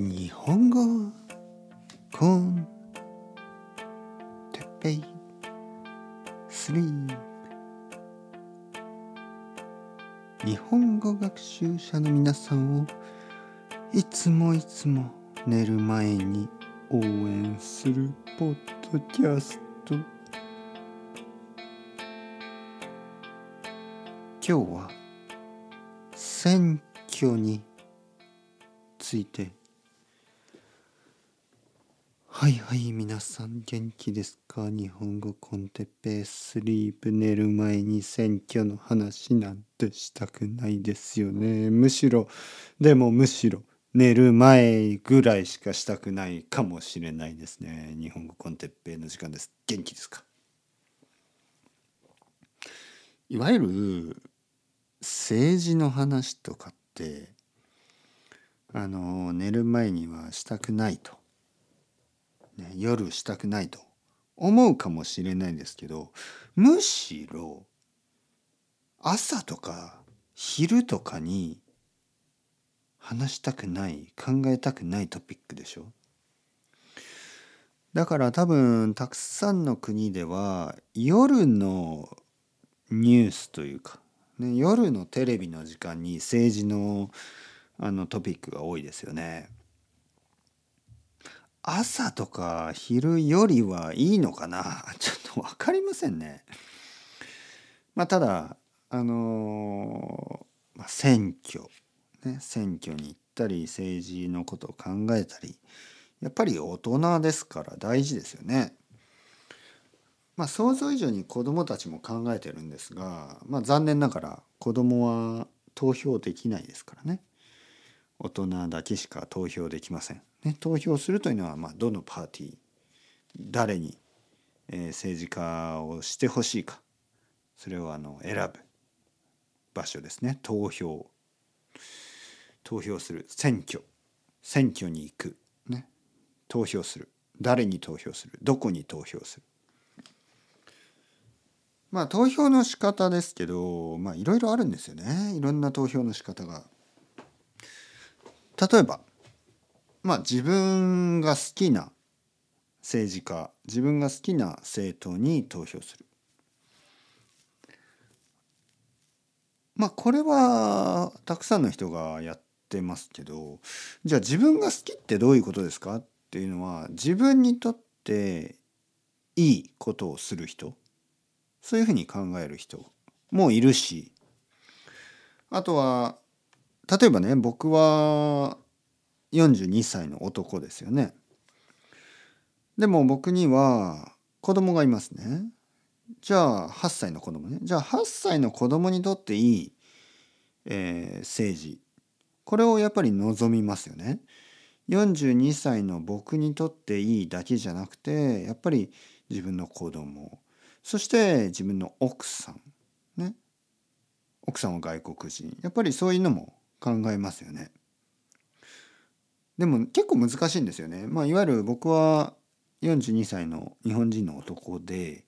日本語コンテペイスリー。日本語学習者の皆さんをいつもいつも寝る前に応援するポッドキャスト今日は選挙についてはいはい皆さん元気ですか？日本語コンテペイスリープ寝る前に選挙の話なんてしたくないですよね。むしろでもむしろ寝る前ぐらいしかしたくないかもしれないですね。日本語コンテペの時間です。元気ですか？いわゆる政治の話とかってあの寝る前にはしたくないと、ね、夜したくないと思うかもしれないんですけどむしろ朝とか昼とかに話したくない考えたくないトピックでしょ？だから多分たくさんの国では夜のニュースというか、ね、夜のテレビの時間に政治のあのトピックが多いですよね。朝とか昼よりはいいのかな？ちょっと分かりませんね。まあただあの、ま、選挙ね選挙に行ったり政治のことを考えたりやっぱり大人ですから大事ですよね。まあ想像以上に子どもたちも考えてるんですが、まあ、残念ながら子どもは投票できないですからね。大人だけしか投票できません。ね、投票するというのは、まあ、どのパーティー誰に、えー、政治家をしてほしいか。それをあの選ぶ場所ですね。投票。投票する。選挙。選挙に行く、ね、投票する。誰に投票する。どこに投票する。まあ投票の仕方ですけどまあいろいろあるんですよね。いろんな投票の仕方が。例えばまあ自分が好きな政治家自分が好きな政党に投票する。まあこれはたくさんの人がやってますけどじゃあ自分が好きってどういうことですか？っていうのは自分にとっていいことをする人そういうふうに考える人もいるしあとは例えばね僕は42歳の男ですよね。でも僕には子供がいますね。じゃあ8歳の子供ね。じゃあ8歳の子供にとっていい、えー、政治これをやっぱり望みますよね。42歳の僕にとっていいだけじゃなくてやっぱり自分の子供そして自分の奥さんね奥さんは外国人やっぱりそういうのも考えますよね。でも結構難しいんですよね。まあ、いわゆる僕は42歳の日本人の男で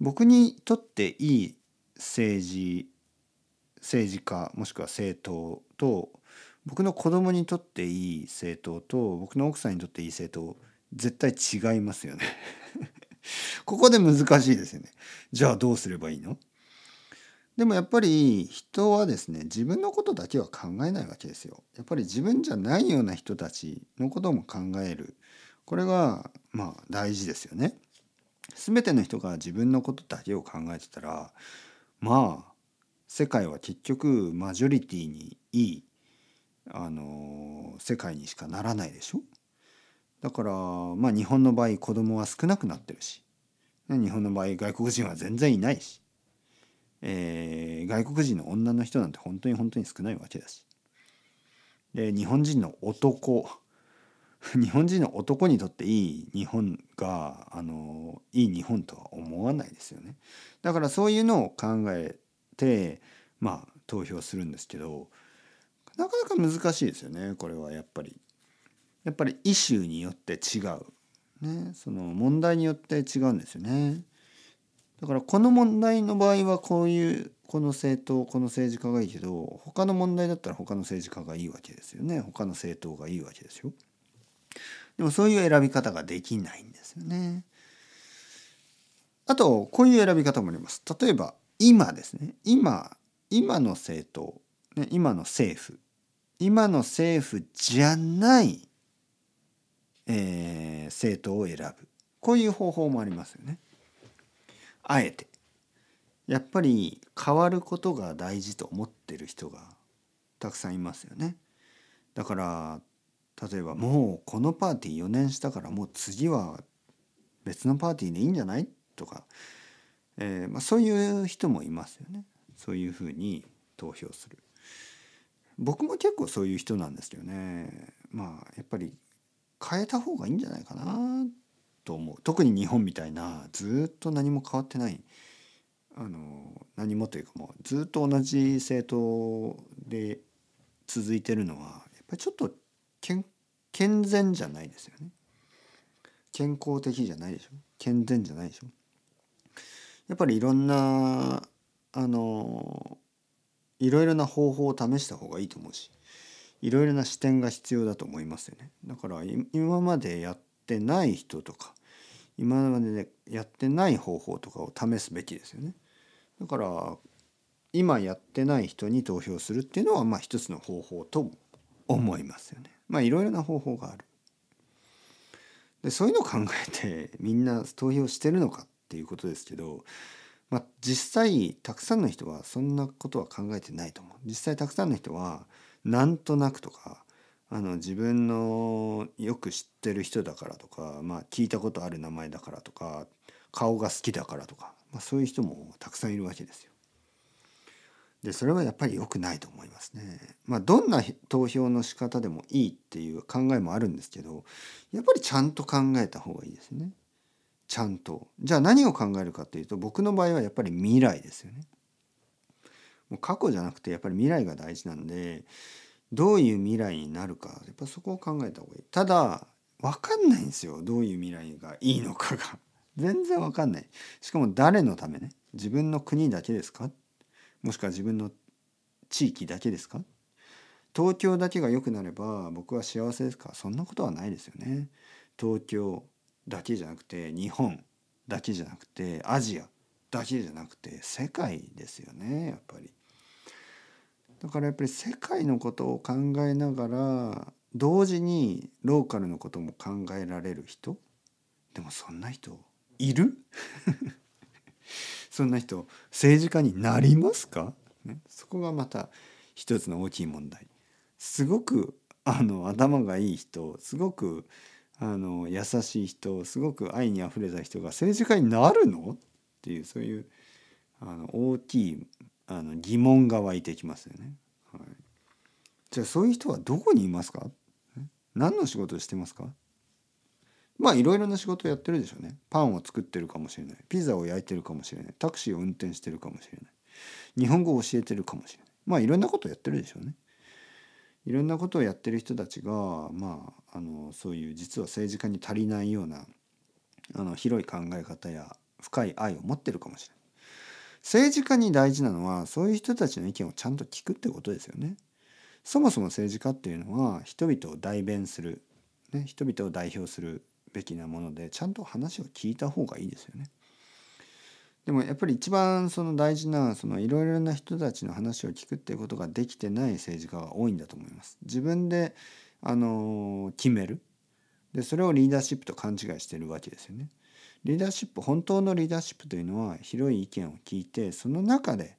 僕にとっていい政治政治家もしくは政党と僕の子供にとっていい政党と僕の奥さんにとっていい政党絶対違いますよね ここで難しいですよね。じゃあどうすればいいの？でもやっぱり人はですね自分のことだけは考えないわけですよ。やっぱり自分じゃないような人たちのことも考えるこれがまあ大事ですよね。全ての人が自分のことだけを考えてたらまあ世界は結局マジョリティにいいあの世界にしかならないでしょ。だからまあ日本の場合子供は少なくなってるし日本の場合外国人は全然いないしえー、外国人の女の人なんて本当に本当に少ないわけだし。で日本人の男 日本人の男にとっていい日本があのいい日本とは思わないですよね。だからそういうのを考えてまあ投票するんですけどなかなか難しいですよねこれはやっぱり。やっぱりイシによって違う。ねその問題によって違うんですよね。だからこの問題の場合はこういうこの政党この政治家がいいけど他の問題だったら他の政治家がいいわけですよね他の政党がいいわけですよ。でもそういう選び方ができないんですよね。あとこういう選び方もあります。例えば今ですね今今の政党、ね、今の政府今の政府じゃない、えー、政党を選ぶこういう方法もありますよね。あえてやっぱり変わることが大事と思ってる人がたくさんいますよね。だから例えばもうこのパーティー4年したからもう次は別のパーティーでいいんじゃない？とか、えーまあ、そういう人もいますよね。そういうふうに投票する。僕も結構そういう人なんですよね。まあやっぱり変えた方がいいんじゃないかなっと思う。特に日本みたいなずっと何も変わってないあの何もというかもうずっと同じ政党で続いてるのはやっぱりちょっと健健全じゃないですよね。健康的じゃないでしょ健全じゃないでしょやっぱりいろんなあのいろいろな方法を試した方がいいと思うしいろいろな視点が必要だと思いますよね。だから今までやってない人とか今までやってない方法とかを試すべきですよね。だから今やってない人に投票するっていうのはまあ一つの方法と思いますよね。まあいろいろな方法がある。でそういうのを考えてみんな投票してるのかっていうことですけど、まあ、実際たくさんの人はそんなことは考えてないと思う。実際たくさんの人はなんとなくとかあの自分のよく知ってる人だからとか、まあ、聞いたことある名前だからとか顔が好きだからとか、まあ、そういう人もたくさんいるわけですよ。でそれはやっぱり良くないと思いますね。まあどんな投票の仕方でもいいっていう考えもあるんですけどやっぱりちゃんと考えた方がいいですね。ちゃんと。じゃあ何を考えるかっていうと僕の場合はやっぱり未来ですよね。もう過去じゃなくてやっぱり未来が大事なんでどういう未来になるかやっぱそこを考えた方がいい。ただ分かんないんですよどういう未来がいいのかが。全然分かんない。しかも誰のためね？自分の国だけですか？もしくは自分の地域だけですか？東京だけが良くなれば僕は幸せですか？そんなことはないですよね。東京だけじゃなくて日本だけじゃなくてアジアだけじゃなくて世界ですよねやっぱり。だからやっぱり世界のことを考えながら同時にローカルのことも考えられる人？でもそんな人いる？そんな人政治家になりますか、ね、そこがまた一つの大きい問題。すごくあの頭がいい人すごくあの優しい人すごく愛にあふれた人が政治家になるの？っていうそういうあの大きいあの疑問が湧いてきますよね。はい、じゃあそういう人はどこにいますか？何の仕事をしてますか？まあいろいろな仕事をやってるでしょうね。パンを作ってるかもしれない。ピザを焼いてるかもしれない。タクシーを運転してるかもしれない。日本語を教えてるかもしれない。まあいろんなことをやってるでしょうね。いろんなことをやってる人たちがまああのそういう実は政治家に足りないようなあの広い考え方や深い愛を持ってるかもしれない。政治家に大事なのはそういう人たちの意見をちゃんと聞くってことですよね。そもそも政治家っていうのは人々を代弁する、ね、人々を代表するべきなものでちゃんと話を聞いた方がいいですよね。でもやっぱり一番その大事なそのいろいろな人たちの話を聞くっていうことができてない政治家が多いんだと思います。自分であの決めるでそれをリーダーシップと勘違いしてるわけですよね。リーダーシップ本当のリーダーシップというのは広い意見を聞いてその中で、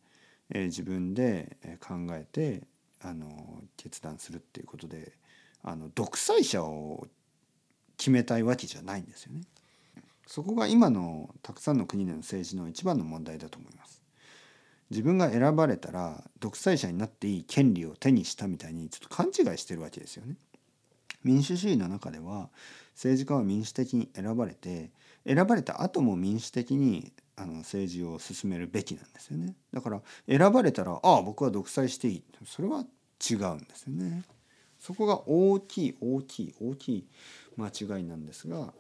えー、自分で考えてあの決断するっていうことであの独裁者を決めたいわけじゃないんですよね。そこが今のたくさんの国での政治の一番の問題だと思います。自分が選ばれたら独裁者になっていい権利を手にしたみたいにちょっと勘違いしてるわけですよね。民主主義の中では政治家は民主的に選ばれて選ばれた後も民主的にあの政治を進めるべきなんですよね。だから選ばれたらああ僕は独裁していいそれは違うんですよね。そこが大きい大きい大きい間違いなんですが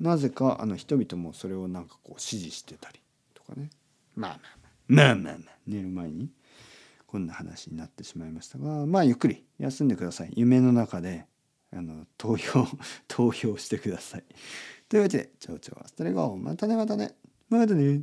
なぜかあの人々もそれをなんかこう支持してたりとかねまあまあまあまあまあまあ寝る前にこんな話になってしまいましたがまあゆっくり休んでください夢の中であの投票投票してください。というわけで、ちょうちょはストレゴまたねまたねまたね。